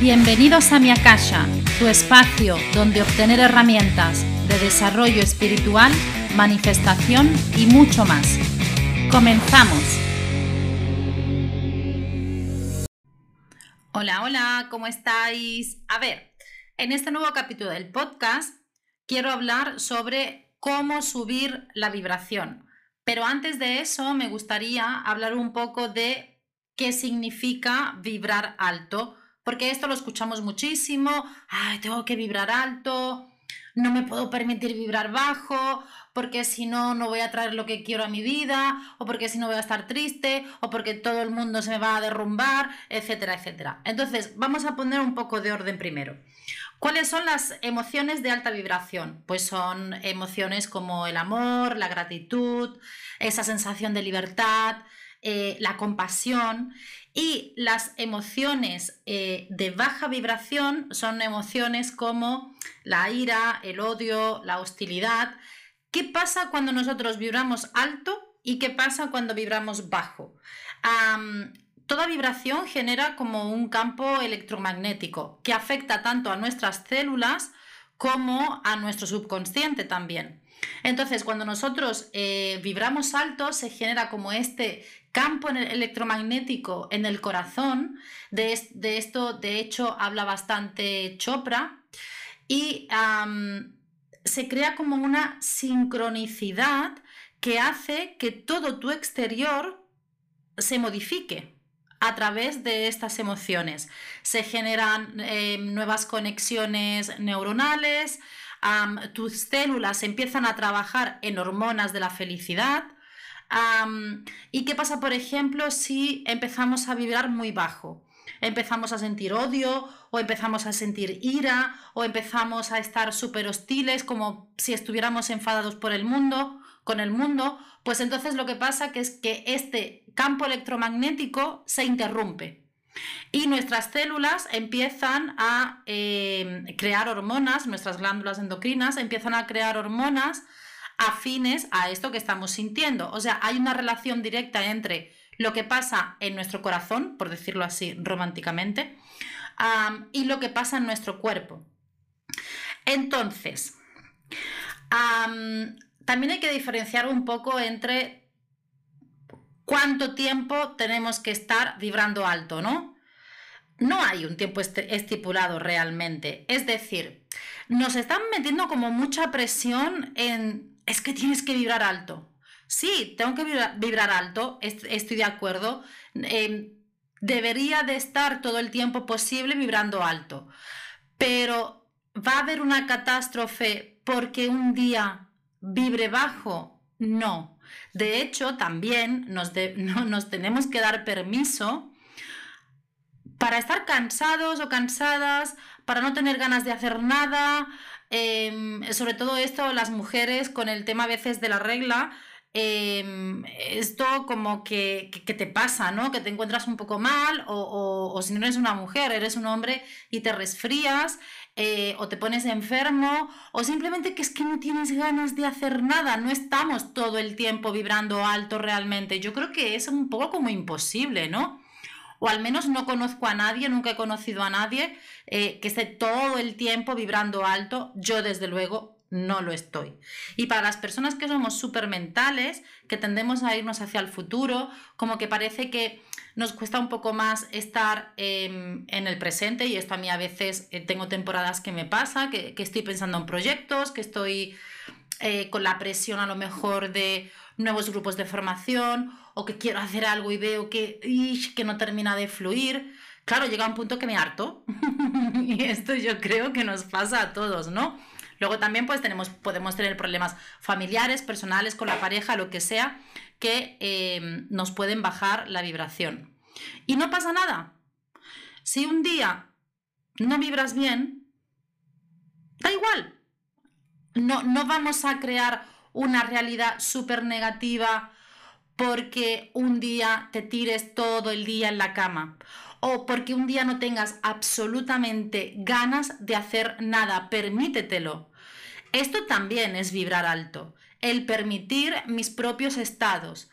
Bienvenidos a mi Akasha, tu espacio donde obtener herramientas de desarrollo espiritual, manifestación y mucho más. Comenzamos. Hola, hola, ¿cómo estáis? A ver, en este nuevo capítulo del podcast quiero hablar sobre cómo subir la vibración. Pero antes de eso me gustaría hablar un poco de qué significa vibrar alto porque esto lo escuchamos muchísimo, ay, tengo que vibrar alto, no me puedo permitir vibrar bajo, porque si no, no voy a traer lo que quiero a mi vida, o porque si no voy a estar triste, o porque todo el mundo se me va a derrumbar, etcétera, etcétera. Entonces, vamos a poner un poco de orden primero. ¿Cuáles son las emociones de alta vibración? Pues son emociones como el amor, la gratitud, esa sensación de libertad, eh, la compasión y las emociones eh, de baja vibración son emociones como la ira, el odio, la hostilidad. ¿Qué pasa cuando nosotros vibramos alto y qué pasa cuando vibramos bajo? toda vibración genera como un campo electromagnético que afecta tanto a nuestras células como a nuestro subconsciente también. Entonces, cuando nosotros eh, vibramos alto, se genera como este campo electromagnético en el corazón. De, esto, de hecho, habla bastante Chopra. Y se crea como una sincronicidad que hace que todo tu exterior se modifique a través de estas emociones. Se generan eh, nuevas conexiones neuronales, tus células empiezan a trabajar en hormonas de la felicidad. ¿Y qué pasa, por ejemplo, si empezamos a vibrar muy bajo? Empezamos a sentir odio o empezamos a sentir ira o empezamos a estar súper hostiles como si estuviéramos enfadados por el mundo, con el mundo, pues entonces lo que pasa que es que este campo electromagnético se interrumpe. Y nuestras células empiezan a eh, crear hormonas, nuestras glándulas endocrinas empiezan a crear hormonas afines a esto que estamos sintiendo. O sea, hay una relación directa entre lo que pasa en nuestro corazón, por decirlo así románticamente, y lo que pasa en nuestro cuerpo. Entonces, también hay que diferenciar un poco entre cuánto tiempo tenemos que estar vibrando alto, ¿no? No hay un tiempo estipulado realmente. Es decir, nos están metiendo como mucha presión en es que tienes que vibrar alto. Sí, tengo que vibrar, alto, estoy de acuerdo. Em, debería de estar todo el tiempo posible vibrando alto. Pero ¿va a haber una catástrofe porque un día vibre bajo? No. De hecho, también nos, nos tenemos que dar permiso para estar cansados o cansadas, para no tener ganas de hacer nada, Em, sobre todo esto, las mujeres con el tema a veces de la regla, em, esto como que, te pasa, ¿no? Que te encuentras un poco mal o, si no eres una mujer, eres un hombre y te resfrías eh, o te pones enfermo o simplemente que es que no tienes ganas de hacer nada, no estamos todo el tiempo vibrando alto realmente. Yo creo que es un poco como imposible, ¿no? o al menos no conozco a nadie, nunca he conocido a nadie eh, que esté todo el tiempo vibrando alto. Yo desde luego no lo estoy. Y para las personas que somos súper mentales, que tendemos a irnos hacia el futuro, como que parece que nos cuesta un poco más estar em, en el presente y esto a mí a veces eh, tengo temporadas que me pasa, que, estoy pensando en proyectos, que estoy eh, con la presión a lo mejor de nuevos grupos de formación o que quiero hacer algo y veo que, que no termina de fluir. Claro, llega un punto que me harto. y esto yo creo que nos pasa a todos, ¿no? Luego también pues tenemos, podemos tener problemas familiares, personales, con la pareja, lo que sea, que em, nos pueden bajar la vibración. Y no pasa nada. Si un día no vibras bien, da igual. No, no vamos a crear una realidad súper negativa porque un día te tires todo el día en la cama o porque un día no tengas absolutamente ganas de hacer nada, permítetelo. Esto también es vibrar alto, el permitir mis propios estados.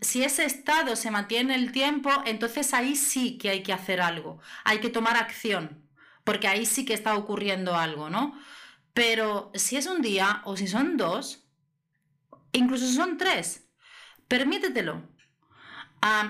si ese estado se mantiene en el tiempo, entonces ahí sí que hay que hacer algo, hay que tomar acción, porque ahí sí que está ocurriendo algo, ¿no? Pero si es un día o si son dos, incluso si son tres, permítetelo.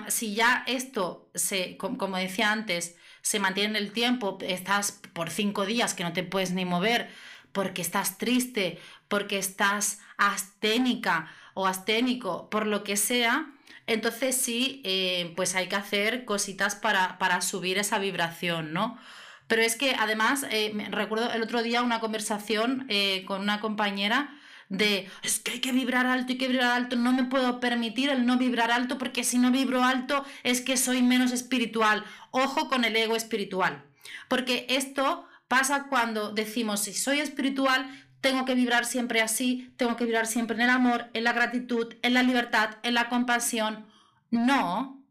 si ya esto, se, como decía antes, se mantiene en el tiempo, estás por cinco días que no te puedes ni mover porque estás triste, porque estás asténica o asténico, por lo que sea, entonces sí, eh, pues hay que hacer cositas para, para, subir esa vibración, ¿no? Pero es que además, eh, recuerdo el otro día una conversación eh, con una compañera de, es que hay que vibrar alto, hay que vibrar alto, no me puedo permitir el no vibrar alto porque si no vibro alto es que soy menos espiritual. Ojo con el ego espiritual, porque esto pasa cuando decimos, si soy espiritual, tengo que vibrar siempre así, tengo que vibrar siempre en el amor, en la gratitud, en la libertad, en la compasión. No.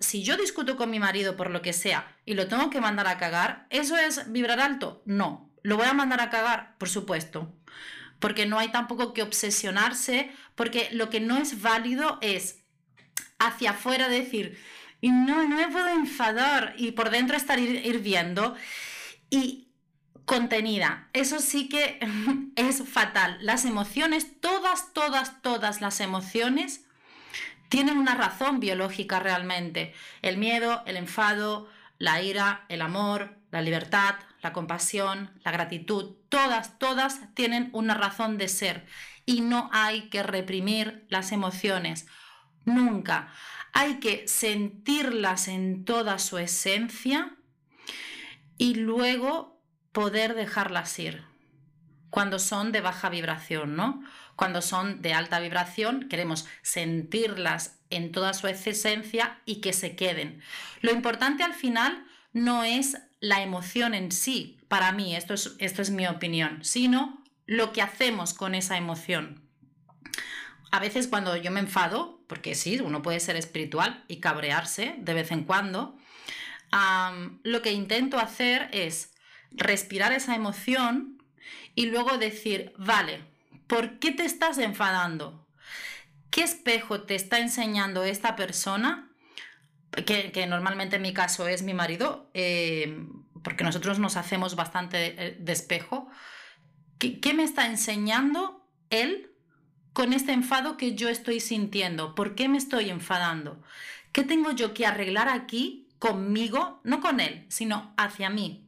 si yo discuto con mi marido por lo que sea y lo tengo que mandar a cagar, ¿eso es vibrar alto? No. ¿Lo voy a mandar a cagar? Por supuesto. Porque no hay tampoco que obsesionarse, porque lo que no es válido es hacia afuera decir, no, no me puedo enfadar y por dentro estar hirviendo. Y contenida. Eso sí que es fatal. Las emociones, todas, todas, todas las emociones tienen una razón biológica realmente. El miedo, el enfado, la ira, el amor, la libertad, la compasión, la gratitud, todas, todas tienen una razón de ser y no hay que reprimir las emociones. Nunca. Hay que sentirlas en toda su esencia y luego poder dejarlas ir cuando son de baja vibración, ¿no? Cuando son de alta vibración, queremos sentirlas en toda su esencia y que se queden. Lo importante al final no es la emoción en sí, para mí, esto es, esto es mi opinión, sino lo que hacemos con esa emoción. A veces cuando yo me enfado, porque sí, uno puede ser espiritual y cabrearse de vez en cuando, lo que intento hacer es respirar esa emoción y luego decir, vale, ¿por qué te estás enfadando? ¿Qué espejo te está enseñando esta persona? Que, normalmente en mi caso es mi marido, eh, porque nosotros nos hacemos bastante eh, de, espejo. ¿Qué, ¿Qué me está enseñando él con este enfado que yo estoy sintiendo? ¿Por qué me estoy enfadando? ¿Qué tengo yo que arreglar aquí conmigo, no con él, sino hacia mí?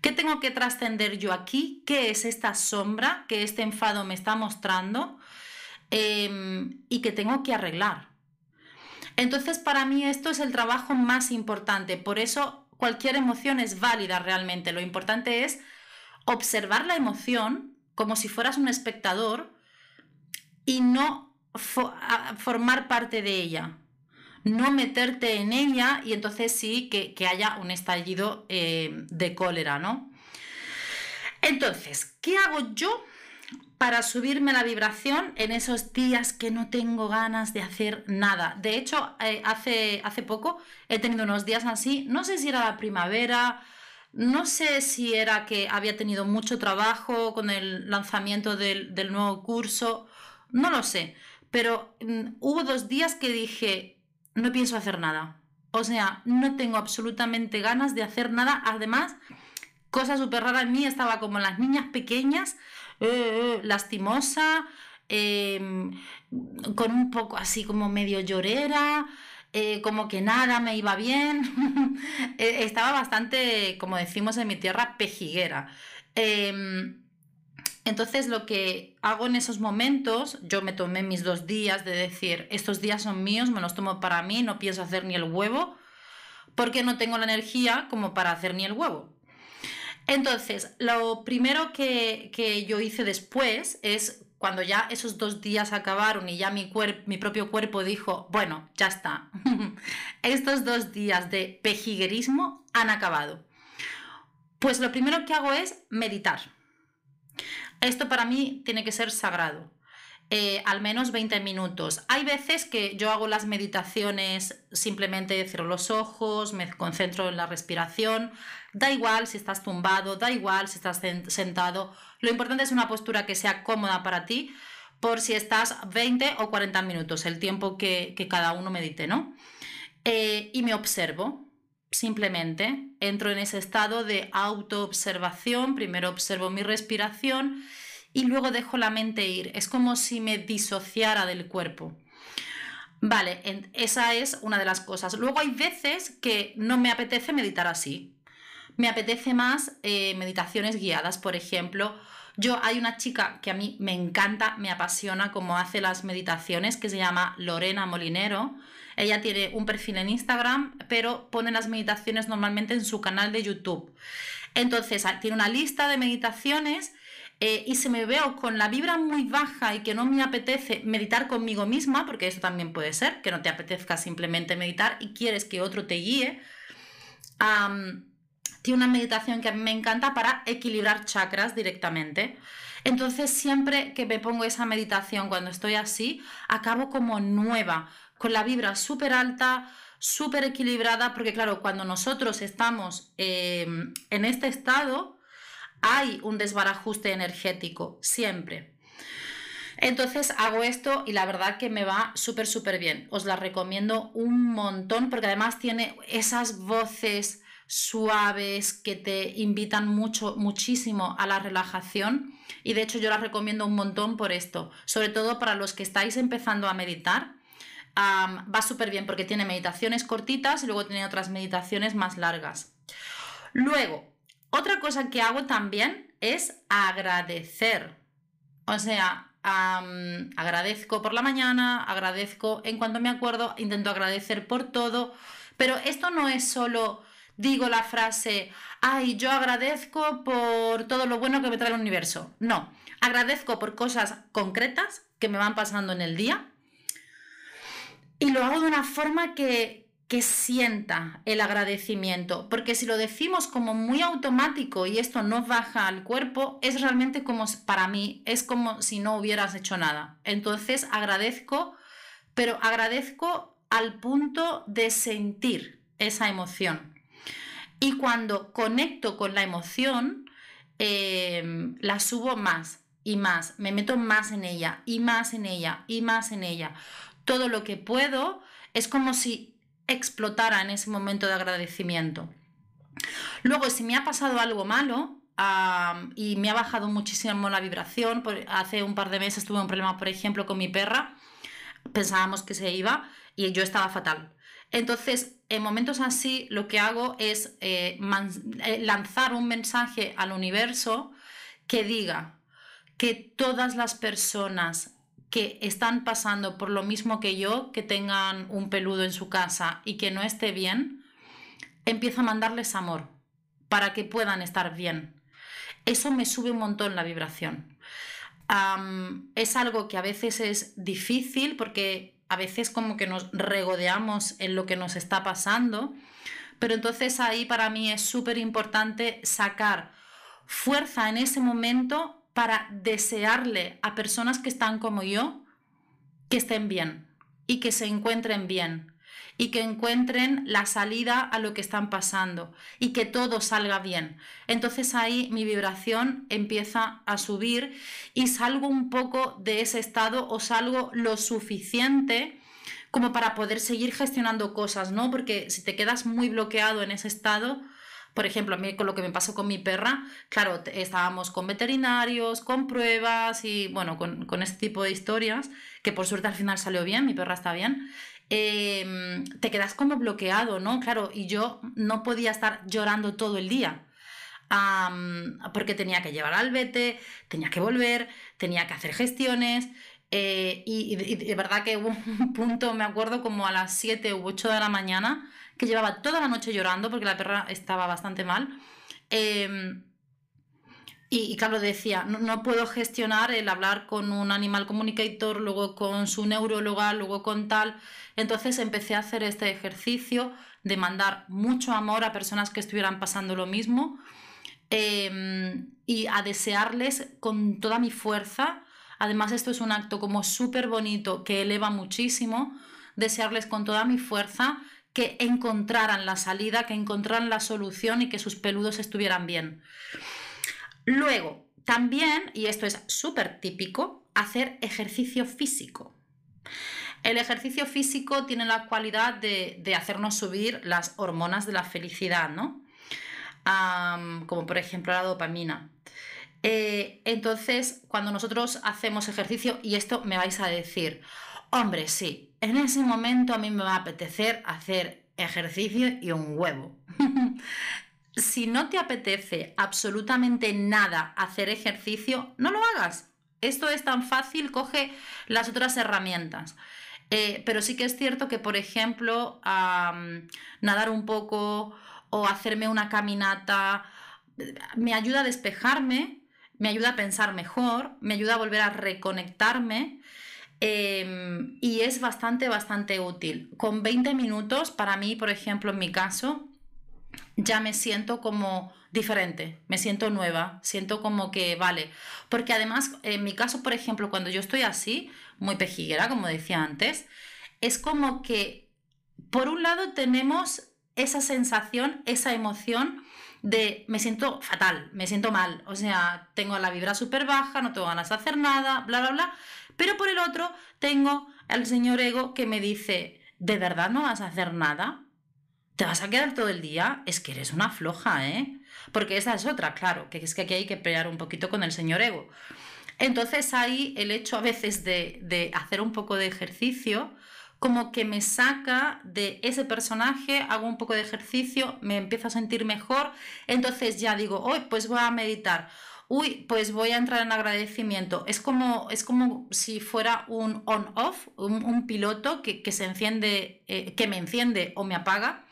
¿Qué tengo que trascender yo aquí? ¿Qué es esta sombra que este enfado me está mostrando? Em, y que tengo que arreglar. Entonces, para mí esto es el trabajo más importante. Por eso, cualquier emoción es válida realmente. Lo importante es observar la emoción como si fueras un espectador y no formar parte de ella no meterte en ella y entonces sí que, haya un estallido eh, de cólera, ¿no? Entonces, ¿qué hago yo para subirme la vibración en esos días que no tengo ganas de hacer nada? De hecho, eh, hace, hace poco he tenido unos días así, no sé si era la primavera, no sé si era que había tenido mucho trabajo con el lanzamiento del, nuevo curso, no lo sé, pero mm, hubo dos días que dije, no pienso hacer nada. O sea, no tengo absolutamente ganas de hacer nada. Además, cosa súper rara en mí, estaba como las niñas pequeñas, eh, eh, lastimosa, em, con un poco así como medio llorera, eh, como que nada me iba bien. estaba bastante, como decimos en mi tierra, pejiguera. Em, entonces lo que hago en esos momentos, yo me tomé mis dos días de decir, estos días son míos, me los tomo para mí, no pienso hacer ni el huevo, porque no tengo la energía como para hacer ni el huevo. Entonces, lo primero que, yo hice después es cuando ya esos dos días acabaron y ya mi, mi propio cuerpo dijo, bueno, ya está, estos dos días de pejiguerismo han acabado. Pues lo primero que hago es meditar. Esto para mí tiene que ser sagrado. Eh, al menos 20 minutos. Hay veces que yo hago las meditaciones, simplemente cierro los ojos, me concentro en la respiración. Da igual si estás tumbado, da igual si estás sentado. Lo importante es una postura que sea cómoda para ti, por si estás 20 o 40 minutos, el tiempo que, cada uno medite, ¿no? Eh, y me observo, simplemente entro en ese estado de autoobservación, primero observo mi respiración y luego dejo la mente ir. Es como si me disociara del cuerpo. Vale, esa es una de las cosas. Luego hay veces que no me apetece meditar así. Me apetece más eh, meditaciones guiadas, por ejemplo. Yo hay una chica que a mí me encanta, me apasiona cómo hace las meditaciones, que se llama Lorena Molinero. Ella tiene un perfil en Instagram, pero pone las meditaciones normalmente en su canal de YouTube. Entonces, tiene una lista de meditaciones eh, y si me veo con la vibra muy baja y que no me apetece meditar conmigo misma, porque eso también puede ser, que no te apetezca simplemente meditar y quieres que otro te guíe, tiene una meditación que a mí me encanta para equilibrar chakras directamente. Entonces siempre que me pongo esa meditación cuando estoy así, acabo como nueva, con la vibra súper alta, súper equilibrada, porque claro, cuando nosotros estamos eh, en este estado, hay un desbarajuste energético, siempre. Entonces hago esto y la verdad que me va súper, súper bien. Os la recomiendo un montón porque además tiene esas voces suaves que te invitan mucho, muchísimo a la relajación. Y de hecho yo la recomiendo un montón por esto, sobre todo para los que estáis empezando a meditar. Va súper bien porque tiene meditaciones cortitas y luego tiene otras meditaciones más largas. Luego, otra cosa que hago también es agradecer. O sea, agradezco por la mañana, agradezco en cuanto me acuerdo, intento agradecer por todo, pero esto no es solo digo la frase, ay, yo agradezco por todo lo bueno que me trae el universo. No, agradezco por cosas concretas que me van pasando en el día y lo hago de una forma que, que sienta el agradecimiento, porque si lo decimos como muy automático y esto no baja al cuerpo, es realmente como para mí, es como si no hubieras hecho nada. Entonces agradezco, pero agradezco al punto de sentir esa emoción. Y cuando conecto con la emoción, em, la subo más y más, me meto más en ella y más en ella y más en ella. Todo lo que puedo es como si explotara en ese momento de agradecimiento. Luego, si me ha pasado algo malo y me ha bajado muchísimo la vibración, hace un par de meses tuve un problema, por ejemplo, con mi perra, pensábamos que se iba y yo estaba fatal. Entonces, en momentos así, lo que hago es eh, eh, lanzar un mensaje al universo que diga que todas las personas que están pasando por lo mismo que yo, que tengan un peludo en su casa y que no esté bien, empiezo a mandarles amor para que puedan estar bien. Eso me sube un montón la vibración. es algo que a veces es difícil porque a veces como que nos regodeamos en lo que nos está pasando, pero entonces ahí para mí es súper importante sacar fuerza en ese momento para desearle a personas que están como yo que estén bien y que se encuentren bien y que encuentren la salida a lo que están pasando y que todo salga bien. Entonces ahí mi vibración empieza a subir y salgo un poco de ese estado o salgo lo suficiente como para poder seguir gestionando cosas, ¿no? Porque si te quedas muy bloqueado en ese estado, por ejemplo, a mí con lo que me pasó con mi perra, claro, estábamos con veterinarios, con pruebas y bueno, con, con este tipo de historias, que por suerte al final salió bien, mi perra está bien. Em, te quedas como bloqueado, ¿no? Claro, y yo no podía estar llorando todo el día. porque tenía que llevar al vete, tenía que volver, tenía que hacer gestiones. Eh, y, de verdad que hubo un punto, me acuerdo, como a las 7 u 8 de la mañana, que llevaba toda la noche llorando porque la perra estaba bastante mal. Em, y, claro, decía, no, puedo gestionar el hablar con un animal comunicator, luego con su neuróloga, luego con tal. Entonces empecé a hacer este ejercicio de mandar mucho amor a personas que estuvieran pasando lo mismo em, y a desearles con toda mi fuerza. Además, esto es un acto como súper bonito que eleva muchísimo. Desearles con toda mi fuerza que encontraran la salida, que encontraran la solución y que sus peludos estuvieran bien. Luego, también, y esto es súper típico, hacer ejercicio físico. El ejercicio físico tiene la cualidad de, hacernos subir las hormonas de la felicidad, ¿no? como por ejemplo la dopamina. Eh, entonces, cuando nosotros hacemos ejercicio, y esto me vais a decir, hombre, sí, en ese momento a mí me va a apetecer hacer ejercicio y un huevo. si no te apetece absolutamente nada hacer ejercicio, no lo hagas. Esto es tan fácil, coge las otras herramientas. Eh, pero sí que es cierto que, por ejemplo, nadar un poco o hacerme una caminata me ayuda a despejarme, me ayuda a pensar mejor, me ayuda a volver a reconectarme em, y es bastante, bastante útil. Con 20 minutos, para mí, por ejemplo, en mi caso, ya me siento como diferente, me siento nueva, siento como que vale. Porque además, en mi caso, por ejemplo, cuando yo estoy así, muy pejiguera, como decía antes, es como que, por un lado, tenemos esa sensación, esa emoción de me siento fatal, me siento mal, o sea, tengo la vibra súper baja, no tengo ganas de hacer nada, bla, bla, bla, pero por el otro tengo al señor ego que me dice, ¿de verdad no vas a hacer nada? ¿Te vas a quedar todo el día? Es que eres una floja, ¿eh? Porque esa es otra, claro, que es que aquí hay que pelear un poquito con el señor ego. Entonces ahí el hecho a veces de, de hacer un poco de ejercicio, como que me saca de ese personaje, hago un poco de ejercicio, me empiezo a sentir mejor, entonces ya digo, hoy pues voy a meditar, uy, pues voy a entrar en agradecimiento. Es como, es como si fuera un on-off, un, piloto que, se enciende, eh, que me enciende o me apaga.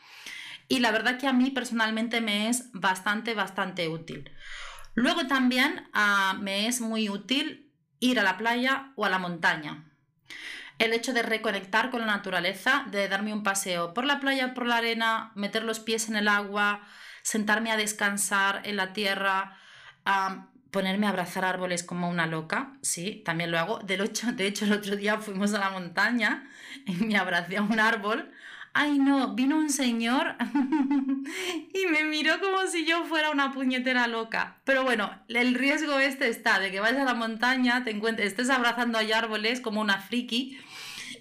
Y la verdad que a mí personalmente me es bastante, bastante útil. Luego también ah, me es muy útil ir a la playa o a la montaña el hecho de reconectar con la naturaleza, de darme un paseo por la playa, por la arena, meter los pies en el agua, sentarme a descansar en la tierra, ponerme a abrazar árboles como una loca, sí, también lo hago. De hecho, de hecho, el otro día fuimos a la montaña y me abracé a un árbol. Ay, no, vino un señor y me miró como si yo fuera una puñetera loca. Pero bueno, el riesgo este está de que vayas a la montaña, te encuentres, estés abrazando a árboles como una friki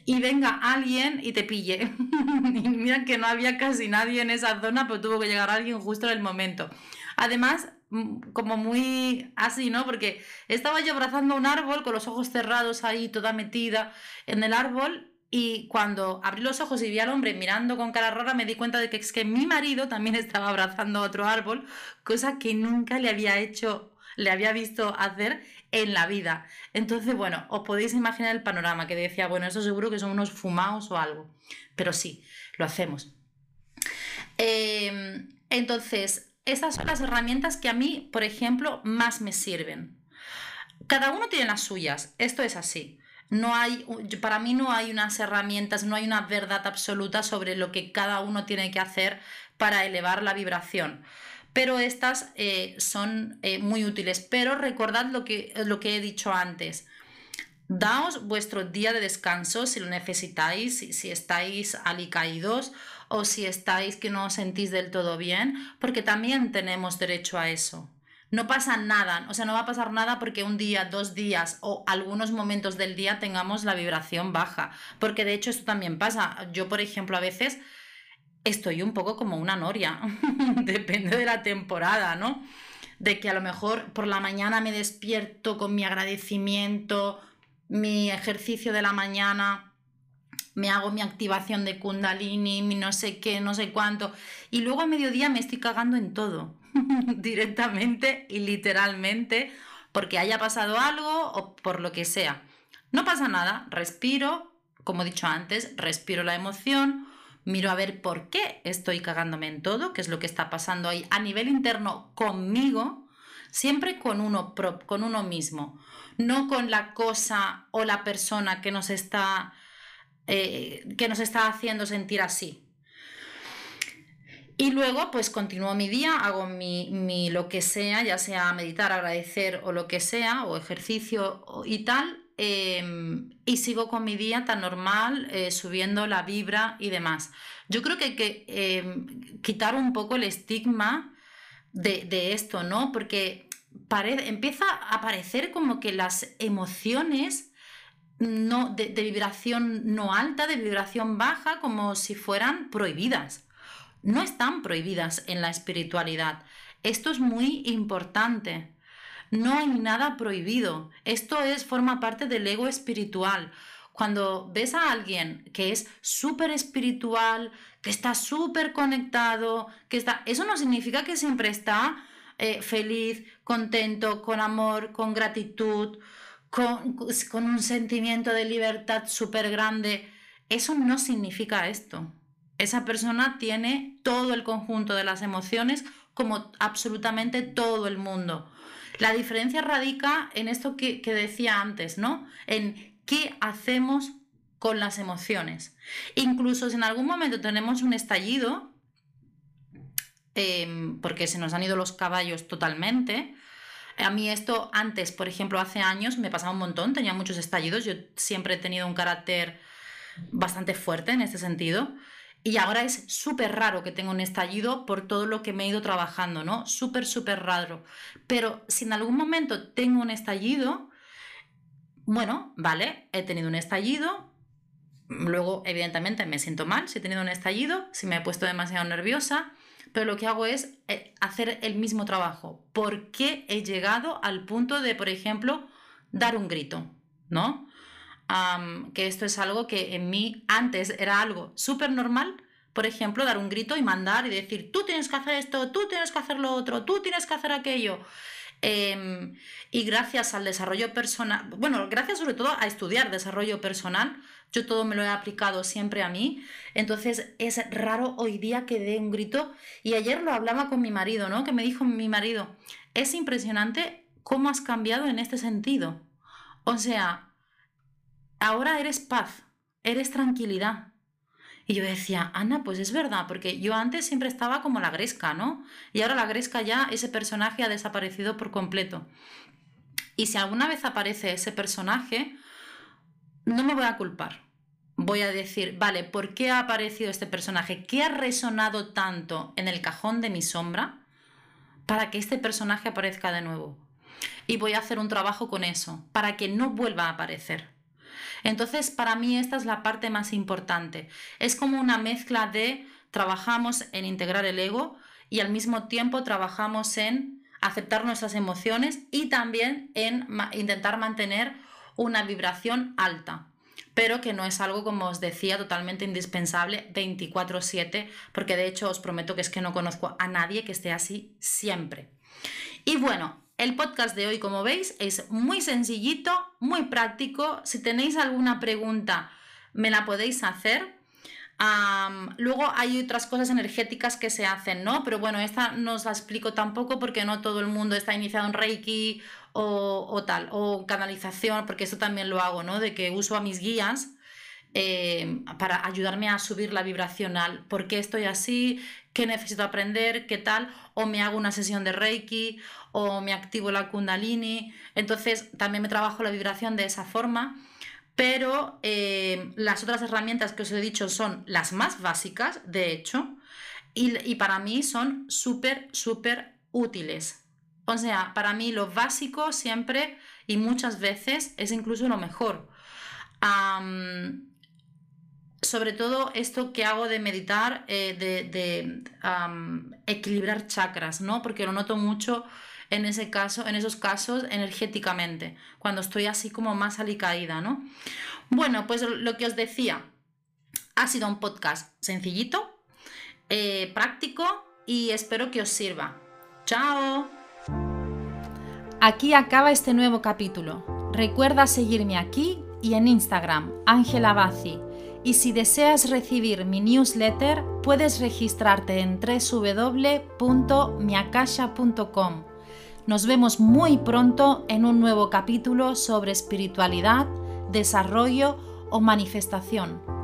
y venga alguien y te pille. y mira que no había casi nadie en esa zona, pero tuvo que llegar alguien justo en el momento. Además, mm, como muy así, ¿no? Porque estaba yo abrazando un árbol con los ojos cerrados ahí, toda metida en el árbol. Y cuando abrí los ojos y vi al hombre mirando con cara rara, me di cuenta de que es que mi marido también estaba abrazando otro árbol, cosa que nunca le había hecho, le había visto hacer en la vida. Entonces, bueno, os podéis imaginar el panorama que decía, bueno, eso seguro que son unos fumados o algo. Pero sí, lo hacemos. Em, entonces, estas son las herramientas que a mí, por ejemplo, más me sirven. Cada uno tiene las suyas, esto es así. No hay, para mí no hay unas herramientas, no hay una verdad absoluta sobre lo que cada uno tiene que hacer para elevar la vibración pero estas eh, son eh, muy útiles. Pero recordad lo que, lo que he dicho antes. Daos vuestro día de descanso si lo necesitáis, si, estáis alicaídos o si estáis que no os sentís del todo bien, porque también tenemos derecho a eso. No pasa nada, o sea, no va a pasar nada porque un día, dos días o algunos momentos del día tengamos la vibración baja, porque de hecho esto también pasa. Yo, por ejemplo, a veces estoy un poco como una noria, depende de la temporada, ¿no? De que a lo mejor por la mañana me despierto con mi agradecimiento, mi ejercicio de la mañana, me hago mi activación de kundalini, mi no sé qué, no sé cuánto, y luego a mediodía me estoy cagando en todo, directamente y literalmente, porque haya pasado algo o por lo que sea. No pasa nada, respiro, como he dicho antes, respiro la emoción, miro a ver por qué estoy cagándome en todo, qué es lo que está pasando ahí a nivel interno conmigo, siempre con uno, con uno mismo, no con la cosa o la persona que nos está, eh, que nos está haciendo sentir así. Y luego, pues continúo mi día, hago mi, mi, lo que sea, ya sea meditar, agradecer o lo que sea, o ejercicio y tal, Em, y sigo con mi día tan normal, eh, subiendo la vibra y demás. Yo creo que hay que em, quitar un poco el estigma de, esto, ¿no? Porque empieza a parecer como que las emociones no, de, vibración no alta, de vibración baja, como si fueran prohibidas. No están prohibidas en la espiritualidad. Esto es muy importante. No hay nada prohibido. Esto es, forma parte del ego espiritual. Cuando ves a alguien que es súper espiritual, que está súper conectado, que está. Eso no significa que siempre está eh, feliz, contento, con amor, con gratitud, con, con un sentimiento de libertad súper grande. Eso no significa esto. Esa persona tiene todo el conjunto de las emociones como absolutamente todo el mundo. La diferencia radica en esto que, que decía antes, ¿no? En qué hacemos con las emociones. Incluso si en algún momento tenemos un estallido, em, porque se nos han ido los caballos totalmente, a mí esto antes, por ejemplo, hace años me pasaba un montón, tenía muchos estallidos, yo siempre he tenido un carácter bastante fuerte en este sentido. Y ahora es súper raro que tenga un estallido por todo lo que me he ido trabajando, ¿no? Súper, súper raro. Pero si en algún momento tengo un estallido, bueno, vale, he tenido un estallido, luego evidentemente me siento mal si he tenido un estallido, si me he puesto demasiado nerviosa, pero lo que hago es eh, hacer el mismo trabajo. ¿Por qué he llegado al punto de, por ejemplo, dar un grito? ¿No? Que esto es algo que en mí antes era algo súper normal, por ejemplo, dar un grito y mandar y decir, tú tienes que hacer esto, tú tienes que hacer lo otro, tú tienes que hacer aquello. Em, y gracias al desarrollo personal, bueno, gracias sobre todo a estudiar desarrollo personal, yo todo me lo he aplicado siempre a mí, entonces es raro hoy día que dé un grito. Y ayer lo hablaba con mi marido, ¿no? Que me dijo mi marido, es impresionante cómo has cambiado en este sentido. O sea, ahora eres paz, eres tranquilidad. Y yo decía, Ana, pues es verdad, porque yo antes siempre estaba como la Gresca, ¿no? Y ahora la Gresca ya, ese personaje ha desaparecido por completo. Y si alguna vez aparece ese personaje, no me voy a culpar. Voy a decir, vale, ¿por qué ha aparecido este personaje? ¿Qué ha resonado tanto en el cajón de mi sombra para que este personaje aparezca de nuevo? Y voy a hacer un trabajo con eso, para que no vuelva a aparecer. Entonces, para mí esta es la parte más importante. Es como una mezcla de trabajamos en integrar el ego y al mismo tiempo trabajamos en aceptar nuestras emociones y también en intentar mantener una vibración alta pero que no es algo, como os decía, totalmente indispensable 24/7, porque de hecho os prometo que es que no conozco a nadie que esté así siempre. Y bueno, el podcast de hoy, como veis, es muy sencillito, muy práctico. Si tenéis alguna pregunta, me la podéis hacer. luego hay otras cosas energéticas que se hacen, ¿no? Pero bueno, esta no os la explico tampoco porque no todo el mundo está iniciado en Reiki o, tal, o canalización, porque eso también lo hago, ¿no? De que uso a mis guías eh, para ayudarme a subir la vibracional. ¿Por qué estoy así? ¿Qué necesito aprender? ¿Qué tal? O me hago una sesión de Reiki o me activo la Kundalini. Entonces también me trabajo la vibración de esa forma. Pero eh, las otras herramientas que os he dicho son las más básicas, de hecho, y, y para mí son súper, súper útiles. O sea, para mí lo básico siempre y muchas veces es incluso lo mejor sobre todo esto que hago de meditar, eh, de, equilibrar chakras, ¿no? Porque lo noto mucho en ese caso, en esos casos energéticamente, cuando estoy así como más alicaída, ¿no? Bueno, pues lo que os decía, ha sido un podcast sencillito, eh, práctico y espero que os sirva. ¡Chao! Aquí acaba este nuevo capítulo. Recuerda seguirme aquí y en Instagram, Ángela Bazzi y si deseas recibir mi newsletter, puedes registrarte en www.miakasha.com. Nos vemos muy pronto en un nuevo capítulo sobre espiritualidad, desarrollo o manifestación.